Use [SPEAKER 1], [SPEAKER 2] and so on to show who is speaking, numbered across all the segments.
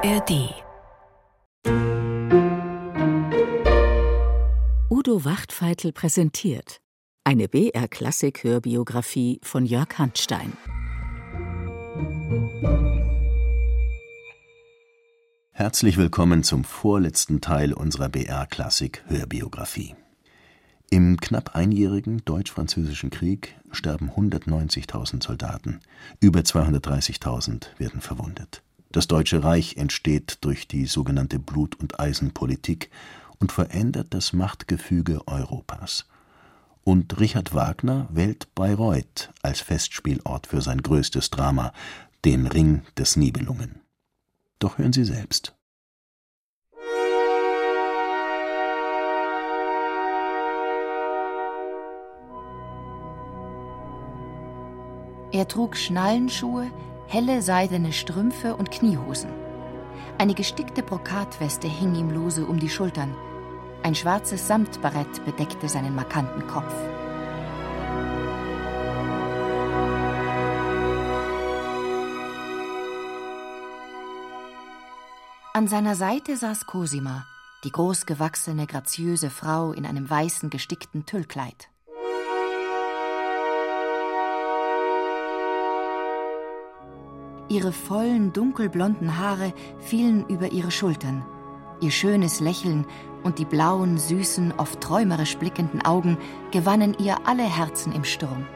[SPEAKER 1] ARD Udo Wachtfeitel präsentiert eine BR-Klassik-Hörbiografie von Jörg Handstein.
[SPEAKER 2] Herzlich willkommen zum vorletzten Teil unserer BR-Klassik-Hörbiografie. Im knapp einjährigen Deutsch-Französischen Krieg sterben 190.000 Soldaten, über 230.000 werden verwundet. Das Deutsche Reich entsteht durch die sogenannte Blut- und Eisenpolitik und verändert das Machtgefüge Europas. Und Richard Wagner wählt Bayreuth als Festspielort für sein größtes Drama, den Ring des Nibelungen. Doch hören Sie selbst.
[SPEAKER 3] Er trug Schnallenschuhe, helle seidene Strümpfe und Kniehosen. Eine gestickte Brokatweste hing ihm lose um die Schultern. Ein schwarzes Samtbarett bedeckte seinen markanten Kopf. An seiner Seite saß Cosima, die großgewachsene, graziöse Frau in einem weißen, gestickten Tüllkleid. Ihre vollen, dunkelblonden Haare fielen über ihre Schultern. Ihr schönes Lächeln und die blauen, süßen, oft träumerisch blickenden Augen gewannen ihr alle Herzen im Sturm.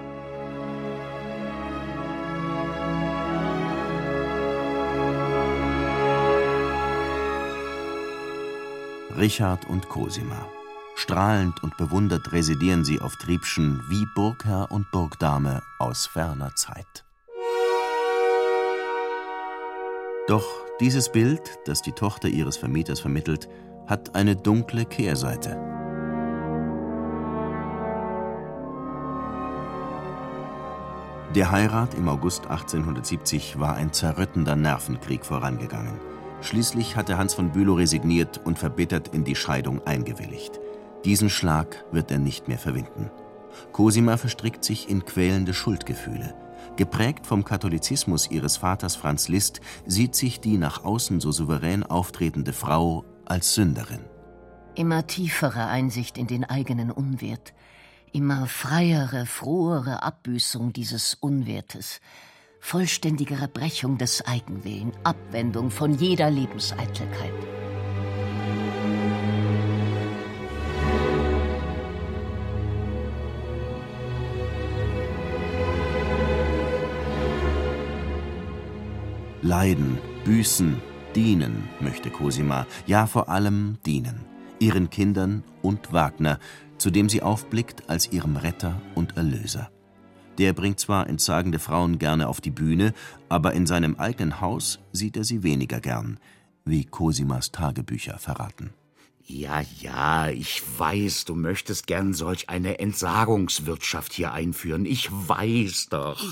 [SPEAKER 2] Richard und Cosima. Strahlend und bewundert residieren sie auf Triebschen wie Burgherr und Burgdame aus ferner Zeit. Doch dieses Bild, das die Tochter ihres Vermieters vermittelt, hat eine dunkle Kehrseite. Der Heirat im August 1870 war ein zerrüttender Nervenkrieg vorangegangen. Schließlich hatte Hans von Bülow resigniert und verbittert in die Scheidung eingewilligt. Diesen Schlag wird er nicht mehr verwinden. Cosima verstrickt sich in quälende Schuldgefühle. Geprägt vom Katholizismus ihres Vaters Franz Liszt sieht sich die nach außen so souverän auftretende Frau als Sünderin.
[SPEAKER 4] Immer tiefere Einsicht in den eigenen Unwert, immer freiere, frohere Abbüßung dieses Unwertes, vollständigere Brechung des Eigenwillen, Abwendung von jeder Lebenseitelkeit.
[SPEAKER 2] Leiden, büßen, dienen möchte Cosima, ja vor allem dienen, ihren Kindern und Wagner, zu dem sie aufblickt als ihrem Retter und Erlöser. Der bringt zwar entsagende Frauen gerne auf die Bühne, aber in seinem eigenen Haus sieht er sie weniger gern, wie Cosimas Tagebücher verraten.
[SPEAKER 5] Ja, ja, ich weiß, du möchtest gern solch eine Entsagungswirtschaft hier einführen. Ich weiß doch.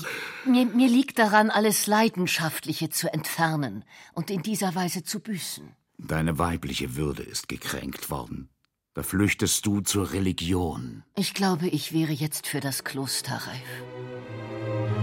[SPEAKER 4] Mir, mir liegt daran, alles Leidenschaftliche zu entfernen und in dieser Weise zu büßen.
[SPEAKER 5] Deine weibliche Würde ist gekränkt worden. Da flüchtest du zur Religion.
[SPEAKER 4] Ich glaube, ich wäre jetzt für das Kloster reif.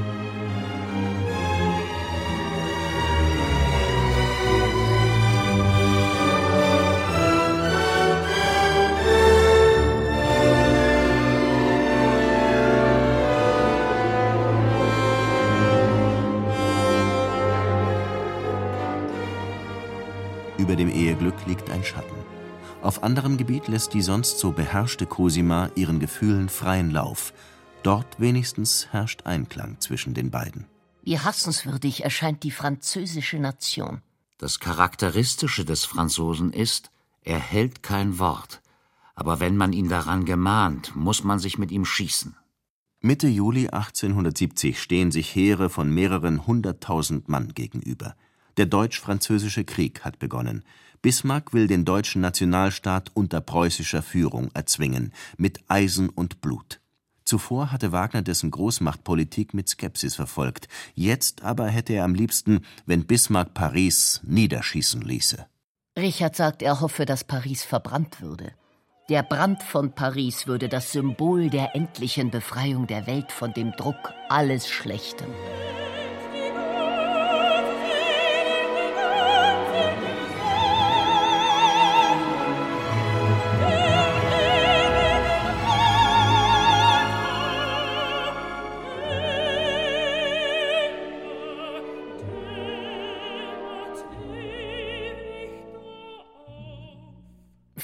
[SPEAKER 2] Über dem Eheglück liegt ein Schatten. Auf anderem Gebiet lässt die sonst so beherrschte Cosima ihren Gefühlen freien Lauf. Dort wenigstens herrscht Einklang zwischen den beiden.
[SPEAKER 4] Wie hassenswürdig erscheint die französische Nation.
[SPEAKER 5] Das Charakteristische des Franzosen ist, er hält kein Wort. Aber wenn man ihn daran gemahnt, muss man sich mit ihm schießen.
[SPEAKER 2] Mitte Juli 1870 stehen sich Heere von mehreren hunderttausend Mann gegenüber. Der Deutsch-Französische Krieg hat begonnen. Bismarck will den deutschen Nationalstaat unter preußischer Führung erzwingen, mit Eisen und Blut. Zuvor hatte Wagner dessen Großmachtpolitik mit Skepsis verfolgt. Jetzt aber hätte er am liebsten, wenn Bismarck Paris niederschießen ließe.
[SPEAKER 4] Richard sagt, er hoffe, dass Paris verbrannt würde. Der Brand von Paris würde das Symbol der endlichen Befreiung der Welt von dem Druck alles Schlechten.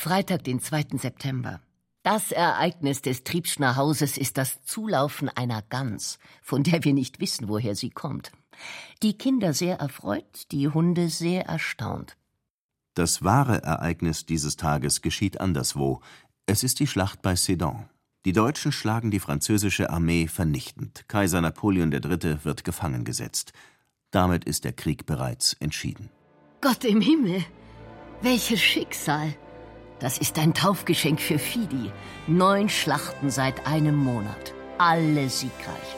[SPEAKER 4] Freitag, den 2. September. Das Ereignis des Triebschner Hauses ist das Zulaufen einer Gans, von der wir nicht wissen, woher sie kommt. Die Kinder sehr erfreut, die Hunde sehr erstaunt.
[SPEAKER 2] Das wahre Ereignis dieses Tages geschieht anderswo. Es ist die Schlacht bei Sedan. Die Deutschen schlagen die französische Armee vernichtend. Kaiser Napoleon III. wird gefangen gesetzt. Damit ist der Krieg bereits entschieden.
[SPEAKER 4] Gott im Himmel! Welches Schicksal! Das ist ein Taufgeschenk für Fidi. Neun Schlachten seit einem Monat. Alle siegreich.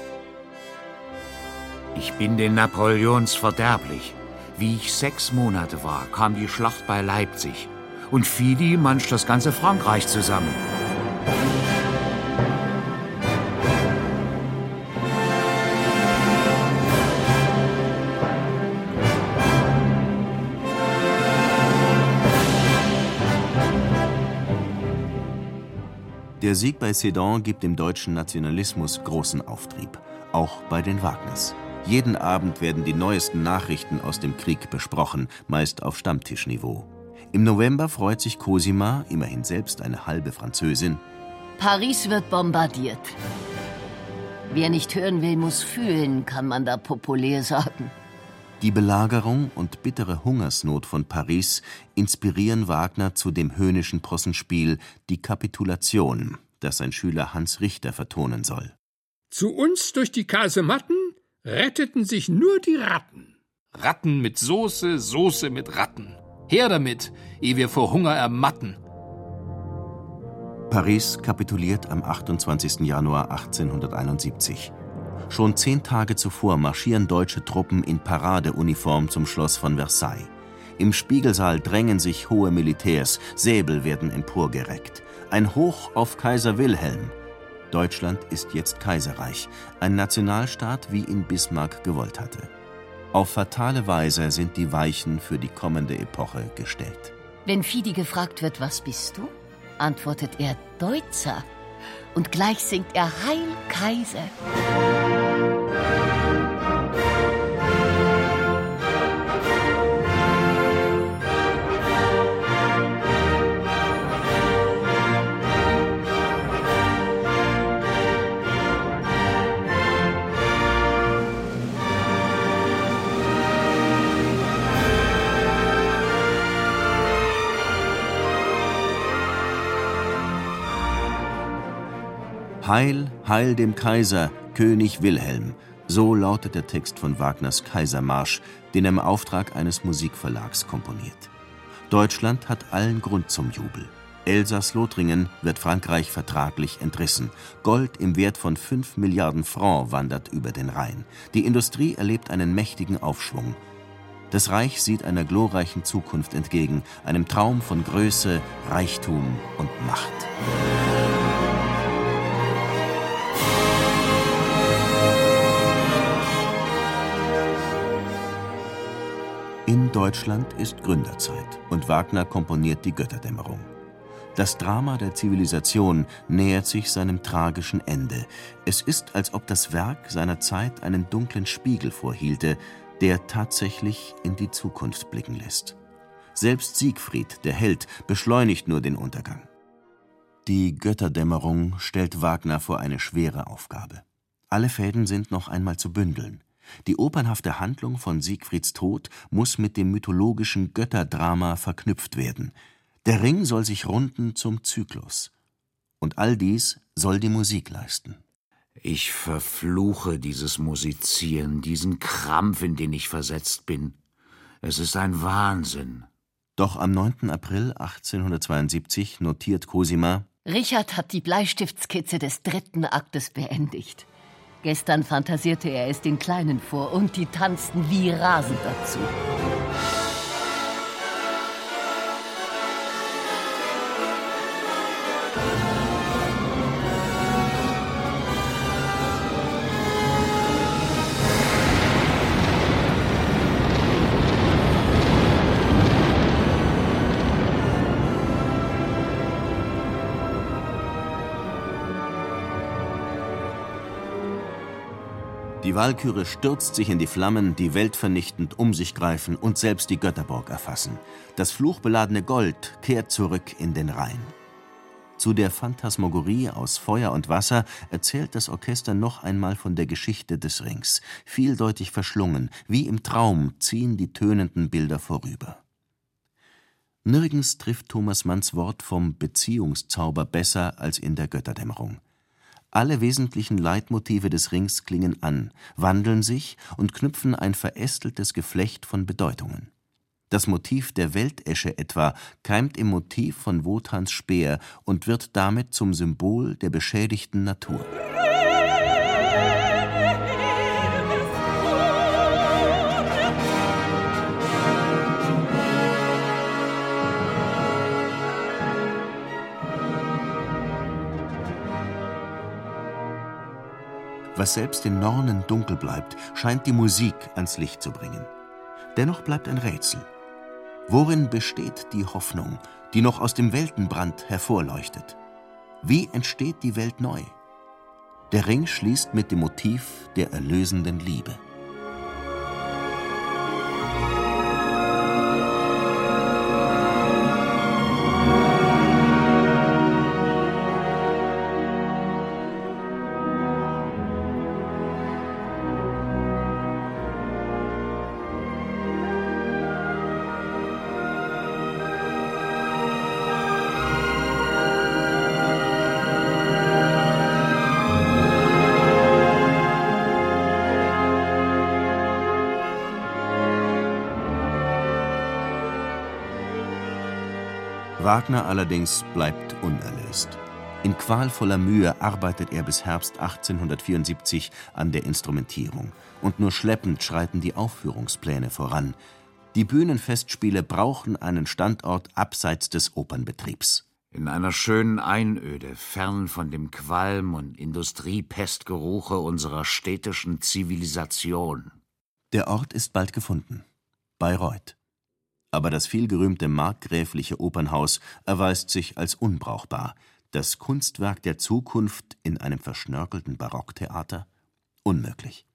[SPEAKER 5] Ich bin den Napoleons verderblich. Wie ich sechs Monate war, kam die Schlacht bei Leipzig. Und Fidi manscht das ganze Frankreich zusammen.
[SPEAKER 2] Der Sieg bei Sedan gibt dem deutschen Nationalismus großen Auftrieb, auch bei den Wagners. Jeden Abend werden die neuesten Nachrichten aus dem Krieg besprochen, meist auf Stammtischniveau. Im November freut sich Cosima, immerhin selbst eine halbe Französin.
[SPEAKER 4] Paris wird bombardiert. Wer nicht hören will, muss fühlen, kann man da populär sagen.
[SPEAKER 2] Die Belagerung und bittere Hungersnot von Paris inspirieren Wagner zu dem höhnischen Possenspiel Die Kapitulation, das sein Schüler Hans Richter vertonen soll.
[SPEAKER 6] Zu uns durch die Kasematten retteten sich nur die Ratten.
[SPEAKER 7] Ratten mit Soße, Soße mit Ratten. Her damit, ehe wir vor Hunger ermatten.
[SPEAKER 2] Paris kapituliert am 28. Januar 1871. Schon zehn Tage zuvor marschieren deutsche Truppen in Paradeuniform zum Schloss von Versailles. Im Spiegelsaal drängen sich hohe Militärs, Säbel werden emporgereckt. Ein Hoch auf Kaiser Wilhelm. Deutschland ist jetzt Kaiserreich, ein Nationalstaat, wie ihn Bismarck gewollt hatte. Auf fatale Weise sind die Weichen für die kommende Epoche gestellt.
[SPEAKER 4] Wenn Fidi gefragt wird, was bist du, antwortet er Deutzer. Und gleich singt er Heil Kaiser.
[SPEAKER 2] Heil, Heil dem Kaiser, König Wilhelm. So lautet der Text von Wagners Kaisermarsch, den er im Auftrag eines Musikverlags komponiert. Deutschland hat allen Grund zum Jubel. Elsass-Lothringen wird Frankreich vertraglich entrissen. Gold im Wert von 5 Milliarden Francs wandert über den Rhein. Die Industrie erlebt einen mächtigen Aufschwung. Das Reich sieht einer glorreichen Zukunft entgegen, einem Traum von Größe, Reichtum und Macht. In Deutschland ist Gründerzeit und Wagner komponiert die Götterdämmerung. Das Drama der Zivilisation nähert sich seinem tragischen Ende. Es ist, als ob das Werk seiner Zeit einen dunklen Spiegel vorhielte, der tatsächlich in die Zukunft blicken lässt. Selbst Siegfried, der Held, beschleunigt nur den Untergang. Die Götterdämmerung stellt Wagner vor eine schwere Aufgabe. Alle Fäden sind noch einmal zu bündeln. Die opernhafte Handlung von Siegfrieds Tod muss mit dem mythologischen Götterdrama verknüpft werden. Der Ring soll sich runden zum Zyklus. Und all dies soll die Musik leisten.
[SPEAKER 5] Ich verfluche dieses Musizieren, diesen Krampf, in den ich versetzt bin. Es ist ein Wahnsinn.
[SPEAKER 2] Doch am 9. April 1872 notiert Cosima
[SPEAKER 4] Richard hat die Bleistiftskizze des dritten Aktes beendigt. Gestern fantasierte er es den Kleinen vor und die tanzten wie rasend dazu.
[SPEAKER 2] Die Walküre stürzt sich in die Flammen, die weltvernichtend um sich greifen und selbst die Götterburg erfassen. Das fluchbeladene Gold kehrt zurück in den Rhein. Zu der Phantasmagorie aus Feuer und Wasser erzählt das Orchester noch einmal von der Geschichte des Rings. Vieldeutig verschlungen, wie im Traum ziehen die tönenden Bilder vorüber. Nirgends trifft Thomas Manns Wort vom Beziehungszauber besser als in der Götterdämmerung. Alle wesentlichen Leitmotive des Rings klingen an, wandeln sich und knüpfen ein verästeltes Geflecht von Bedeutungen. Das Motiv der Weltesche etwa keimt im Motiv von Wotans Speer und wird damit zum Symbol der beschädigten Natur Was selbst in Nornen dunkel bleibt, scheint die Musik ans Licht zu bringen. Dennoch bleibt ein Rätsel. Worin besteht die Hoffnung, die noch aus dem Weltenbrand hervorleuchtet? Wie entsteht die Welt neu? Der Ring schließt mit dem Motiv der erlösenden Liebe. Wagner allerdings bleibt unerlöst. In qualvoller Mühe arbeitet er bis Herbst 1874 an der Instrumentierung, und nur schleppend schreiten die Aufführungspläne voran. Die Bühnenfestspiele brauchen einen Standort abseits des Opernbetriebs.
[SPEAKER 5] In einer schönen Einöde, fern von dem Qualm und Industriepestgeruche unserer städtischen Zivilisation.
[SPEAKER 2] Der Ort ist bald gefunden. Bayreuth aber das vielgerühmte markgräfliche Opernhaus erweist sich als unbrauchbar, das Kunstwerk der Zukunft in einem verschnörkelten Barocktheater? Unmöglich.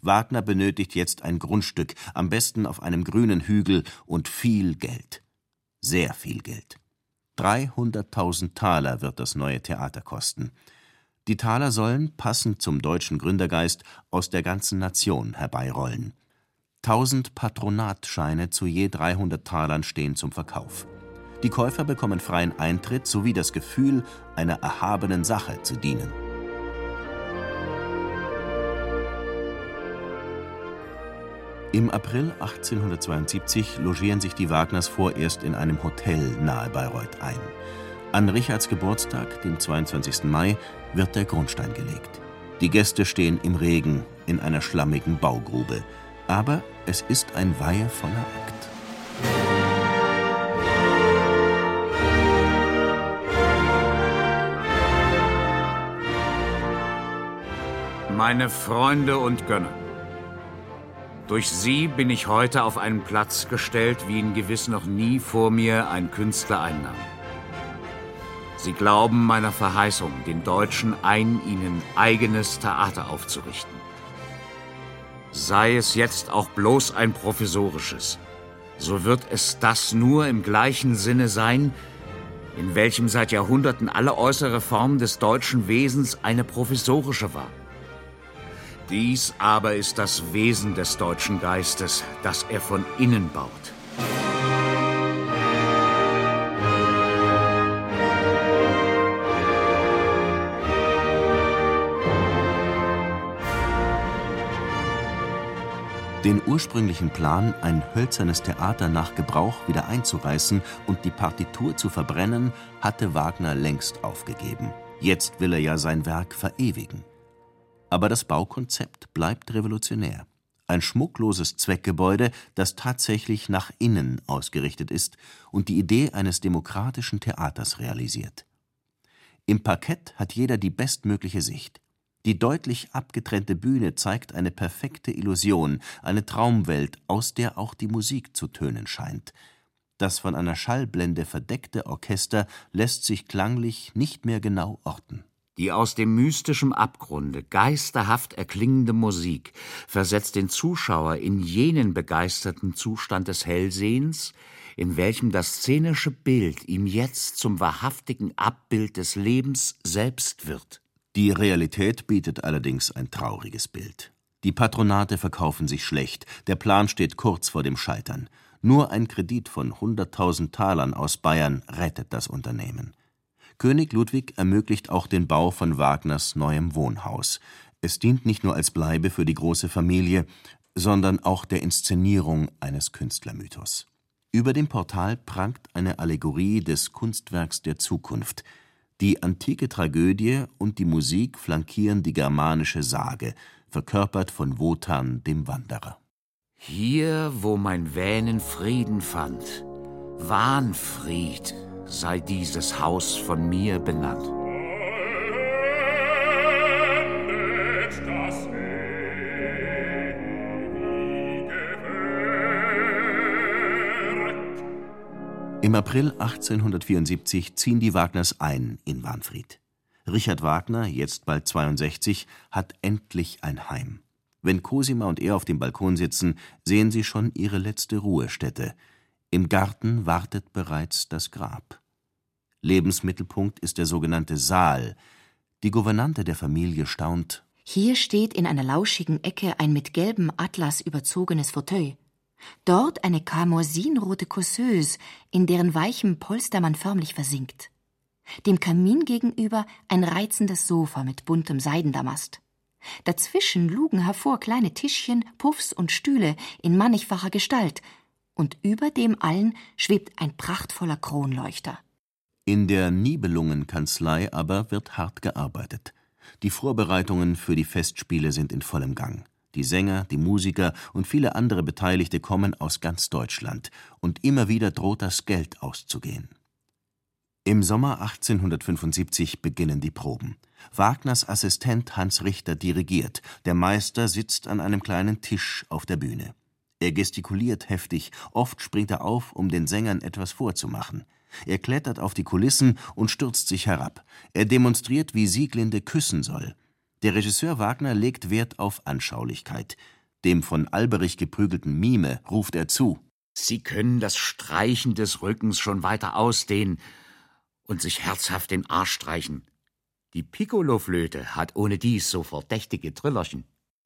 [SPEAKER 2] Wagner benötigt jetzt ein Grundstück, am besten auf einem grünen Hügel und viel Geld. Sehr viel Geld. 300.000 Taler wird das neue Theater kosten. Die Taler sollen, passend zum deutschen Gründergeist, aus der ganzen Nation herbeirollen. Tausend Patronatscheine zu je 300 Talern stehen zum Verkauf. Die Käufer bekommen freien Eintritt sowie das Gefühl, einer erhabenen Sache zu dienen. Im April 1872 logieren sich die Wagners vorerst in einem Hotel nahe Bayreuth ein. An Richards Geburtstag, dem 22. Mai, wird der Grundstein gelegt. Die Gäste stehen im Regen in einer schlammigen Baugrube. Aber es ist ein weihevoller Akt.
[SPEAKER 5] Meine Freunde und Gönner, durch Sie bin ich heute auf einen Platz gestellt, wie ihn gewiss noch nie vor mir ein Künstler einnahm. Sie glauben meiner Verheißung, den Deutschen ein ihnen eigenes Theater aufzurichten sei es jetzt auch bloß ein provisorisches, so wird es das nur im gleichen Sinne sein, in welchem seit Jahrhunderten alle äußere Form des deutschen Wesens eine provisorische war. Dies aber ist das Wesen des deutschen Geistes, das er von innen baut.
[SPEAKER 2] Den ursprünglichen Plan, ein hölzernes Theater nach Gebrauch wieder einzureißen und die Partitur zu verbrennen, hatte Wagner längst aufgegeben. Jetzt will er ja sein Werk verewigen. Aber das Baukonzept bleibt revolutionär. Ein schmuckloses Zweckgebäude, das tatsächlich nach innen ausgerichtet ist und die Idee eines demokratischen Theaters realisiert. Im Parkett hat jeder die bestmögliche Sicht. Die deutlich abgetrennte Bühne zeigt eine perfekte Illusion, eine Traumwelt, aus der auch die Musik zu tönen scheint. Das von einer Schallblende verdeckte Orchester lässt sich klanglich nicht mehr genau orten
[SPEAKER 5] Die aus dem mystischen Abgrunde geisterhaft erklingende Musik versetzt den Zuschauer in jenen begeisterten Zustand des Hellsehens, in welchem das szenische Bild ihm jetzt zum wahrhaftigen Abbild des Lebens selbst wird.
[SPEAKER 2] Die Realität bietet allerdings ein trauriges Bild. Die Patronate verkaufen sich schlecht, der Plan steht kurz vor dem Scheitern. Nur ein Kredit von 100.000 Talern aus Bayern rettet das Unternehmen. König Ludwig ermöglicht auch den Bau von Wagners neuem Wohnhaus. Es dient nicht nur als Bleibe für die große Familie, sondern auch der Inszenierung eines Künstlermythos. Über dem Portal prangt eine Allegorie des Kunstwerks der Zukunft. Die antike Tragödie und die Musik flankieren die germanische Sage, verkörpert von Wotan dem Wanderer.
[SPEAKER 5] Hier, wo mein Wähnen Frieden fand, Wahnfried sei dieses Haus von mir benannt.
[SPEAKER 2] Im April 1874 ziehen die Wagners ein in Wahnfried. Richard Wagner, jetzt bald 62, hat endlich ein Heim. Wenn Cosima und er auf dem Balkon sitzen, sehen sie schon ihre letzte Ruhestätte. Im Garten wartet bereits das Grab. Lebensmittelpunkt ist der sogenannte Saal. Die Gouvernante der Familie staunt.
[SPEAKER 3] Hier steht in einer lauschigen Ecke ein mit gelbem Atlas überzogenes Fauteuil. Dort eine karmoisinrote Cosseuse, in deren weichem Polster man förmlich versinkt. Dem Kamin gegenüber ein reizendes Sofa mit buntem Seidendamast. Dazwischen lugen hervor kleine Tischchen, Puffs und Stühle in mannigfacher Gestalt, und über dem allen schwebt ein prachtvoller Kronleuchter.
[SPEAKER 2] In der Nibelungenkanzlei aber wird hart gearbeitet. Die Vorbereitungen für die Festspiele sind in vollem Gang. Die Sänger, die Musiker und viele andere Beteiligte kommen aus ganz Deutschland, und immer wieder droht das Geld auszugehen. Im Sommer 1875 beginnen die Proben. Wagners Assistent Hans Richter dirigiert, der Meister sitzt an einem kleinen Tisch auf der Bühne. Er gestikuliert heftig, oft springt er auf, um den Sängern etwas vorzumachen. Er klettert auf die Kulissen und stürzt sich herab. Er demonstriert, wie Sieglinde küssen soll. Der Regisseur Wagner legt Wert auf Anschaulichkeit. Dem von Alberich geprügelten Mime ruft er zu.
[SPEAKER 5] Sie können das Streichen des Rückens schon weiter ausdehnen und sich herzhaft den Arsch streichen. Die Piccoloflöte hat ohne dies so verdächtige Trillerchen.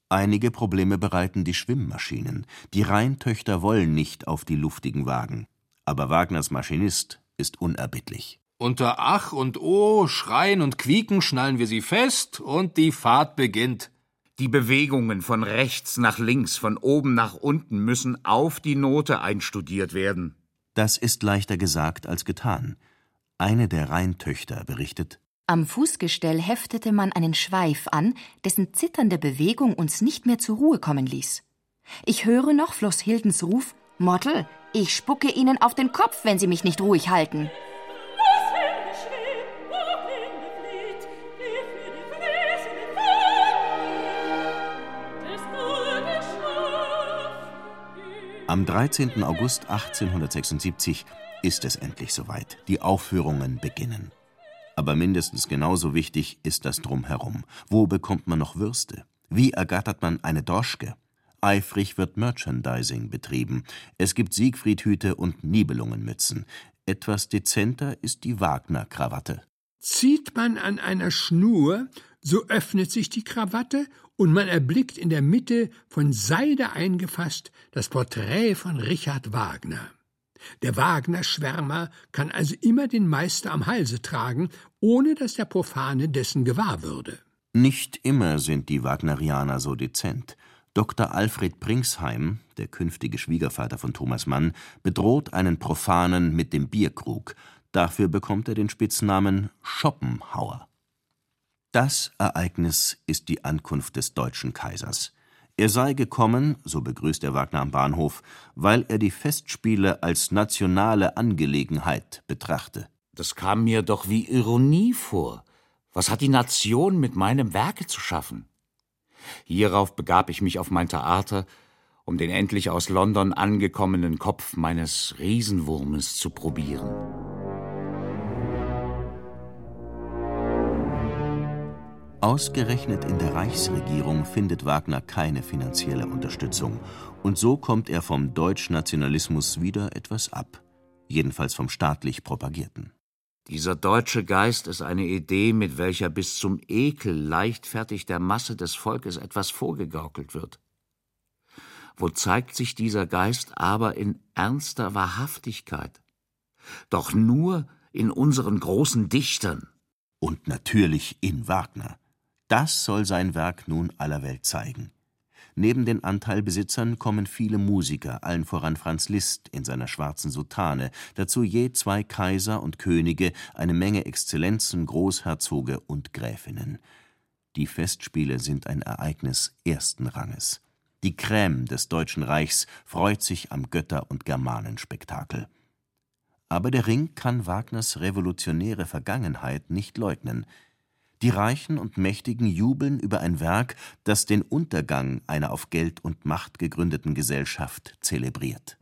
[SPEAKER 2] Einige Probleme bereiten die Schwimmmaschinen. Die Rheintöchter wollen nicht auf die luftigen Wagen. Aber Wagners Maschinist ist unerbittlich.
[SPEAKER 7] Unter Ach und O, Schreien und Quieken schnallen wir sie fest und die Fahrt beginnt.
[SPEAKER 5] Die Bewegungen von rechts nach links, von oben nach unten müssen auf die Note einstudiert werden.
[SPEAKER 2] Das ist leichter gesagt als getan. Eine der Rheintöchter berichtet:
[SPEAKER 3] Am Fußgestell heftete man einen Schweif an, dessen zitternde Bewegung uns nicht mehr zur Ruhe kommen ließ. Ich höre noch Floss Hildens Ruf: Mottel, ich spucke Ihnen auf den Kopf, wenn Sie mich nicht ruhig halten.
[SPEAKER 2] Am 13. August 1876 ist es endlich soweit. Die Aufführungen beginnen. Aber mindestens genauso wichtig ist das Drumherum. Wo bekommt man noch Würste? Wie ergattert man eine Droschke? Eifrig wird Merchandising betrieben. Es gibt Siegfriedhüte und Nibelungenmützen. Etwas dezenter ist die Wagner-Krawatte.
[SPEAKER 6] Zieht man an einer Schnur, so öffnet sich die Krawatte und man erblickt in der Mitte von Seide eingefasst das Porträt von Richard Wagner. Der Wagner-Schwärmer kann also immer den Meister am Halse tragen, ohne dass der Profane dessen gewahr würde.
[SPEAKER 2] Nicht immer sind die Wagnerianer so dezent. Dr. Alfred Pringsheim, der künftige Schwiegervater von Thomas Mann, bedroht einen Profanen mit dem Bierkrug. Dafür bekommt er den Spitznamen Schoppenhauer. Das Ereignis ist die Ankunft des deutschen Kaisers. Er sei gekommen, so begrüßt er Wagner am Bahnhof, weil er die Festspiele als nationale Angelegenheit betrachte.
[SPEAKER 5] Das kam mir doch wie Ironie vor. Was hat die Nation mit meinem Werke zu schaffen? Hierauf begab ich mich auf mein Theater, um den endlich aus London angekommenen Kopf meines Riesenwurmes zu probieren.
[SPEAKER 2] Ausgerechnet in der Reichsregierung findet Wagner keine finanzielle Unterstützung, und so kommt er vom Deutschnationalismus wieder etwas ab, jedenfalls vom staatlich propagierten.
[SPEAKER 5] Dieser deutsche Geist ist eine Idee, mit welcher bis zum Ekel leichtfertig der Masse des Volkes etwas vorgegaukelt wird. Wo zeigt sich dieser Geist aber in ernster Wahrhaftigkeit? Doch nur in unseren großen Dichtern.
[SPEAKER 2] Und natürlich in Wagner. Das soll sein Werk nun aller Welt zeigen. Neben den Anteilbesitzern kommen viele Musiker, allen voran Franz Liszt in seiner schwarzen Soutane, dazu je zwei Kaiser und Könige, eine Menge Exzellenzen, Großherzoge und Gräfinnen. Die Festspiele sind ein Ereignis ersten Ranges. Die Crème des Deutschen Reichs freut sich am Götter- und Germanenspektakel. Aber der Ring kann Wagners revolutionäre Vergangenheit nicht leugnen. Die Reichen und Mächtigen jubeln über ein Werk, das den Untergang einer auf Geld und Macht gegründeten Gesellschaft zelebriert.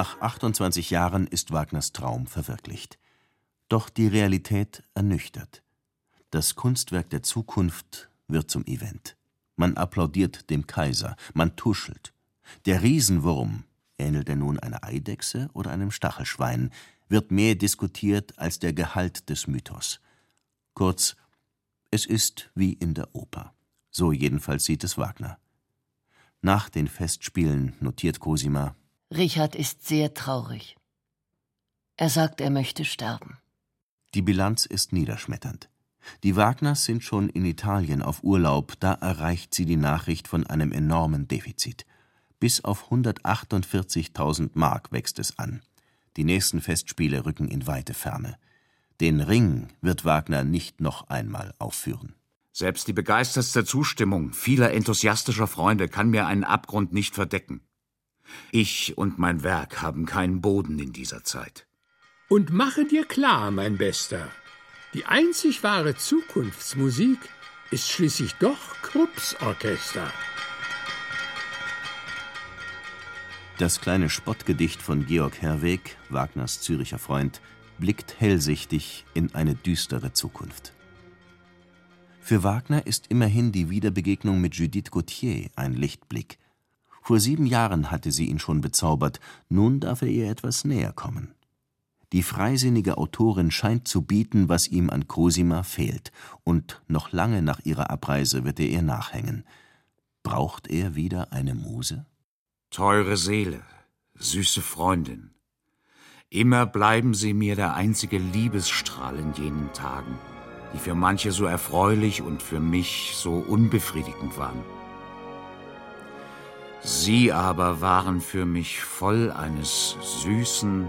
[SPEAKER 2] Nach 28 Jahren ist Wagners Traum verwirklicht. Doch die Realität ernüchtert. Das Kunstwerk der Zukunft wird zum Event. Man applaudiert dem Kaiser, man tuschelt. Der Riesenwurm, ähnelt er nun einer Eidechse oder einem Stachelschwein, wird mehr diskutiert als der Gehalt des Mythos. Kurz, es ist wie in der Oper. So jedenfalls sieht es Wagner. Nach den Festspielen notiert Cosima:
[SPEAKER 4] Richard ist sehr traurig. Er sagt, er möchte sterben.
[SPEAKER 2] Die Bilanz ist niederschmetternd. Die Wagners sind schon in Italien auf Urlaub, da erreicht sie die Nachricht von einem enormen Defizit. Bis auf 148.000 Mark wächst es an. Die nächsten Festspiele rücken in weite Ferne. Den Ring wird Wagner nicht noch einmal aufführen.
[SPEAKER 5] Selbst die begeistertste Zustimmung vieler enthusiastischer Freunde kann mir einen Abgrund nicht verdecken. Ich und mein Werk haben keinen Boden in dieser Zeit.
[SPEAKER 6] Und mache dir klar, mein Bester, die einzig wahre Zukunftsmusik ist schließlich doch Krupps Orchester.
[SPEAKER 2] Das kleine Spottgedicht von Georg Herweg, Wagners Züricher Freund, blickt hellsichtig in eine düstere Zukunft. Für Wagner ist immerhin die Wiederbegegnung mit Judith Gautier ein Lichtblick. Vor sieben Jahren hatte sie ihn schon bezaubert, nun darf er ihr etwas näher kommen. Die freisinnige Autorin scheint zu bieten, was ihm an Cosima fehlt, und noch lange nach ihrer Abreise wird er ihr nachhängen. Braucht er wieder eine Muse?
[SPEAKER 5] Teure Seele, süße Freundin, immer bleiben Sie mir der einzige Liebesstrahl in jenen Tagen die für manche so erfreulich und für mich so unbefriedigend waren. Sie aber waren für mich voll eines süßen,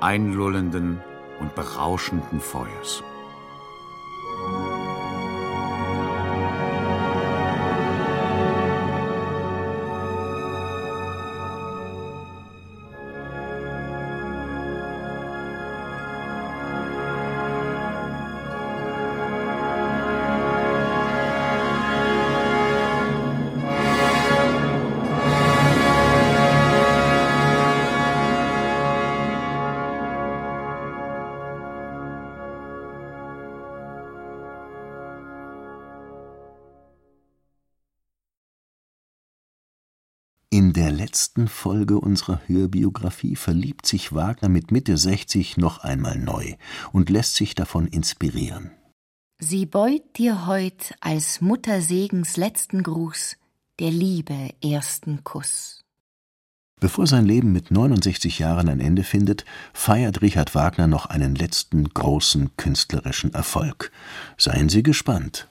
[SPEAKER 5] einlullenden und berauschenden Feuers.
[SPEAKER 2] Letzten Folge unserer Hörbiografie verliebt sich Wagner mit Mitte 60 noch einmal neu und lässt sich davon inspirieren.
[SPEAKER 3] Sie beut dir heut als Muttersegens letzten Gruß der Liebe ersten Kuss.
[SPEAKER 2] Bevor sein Leben mit 69 Jahren ein Ende findet, feiert Richard Wagner noch einen letzten großen künstlerischen Erfolg. Seien Sie gespannt.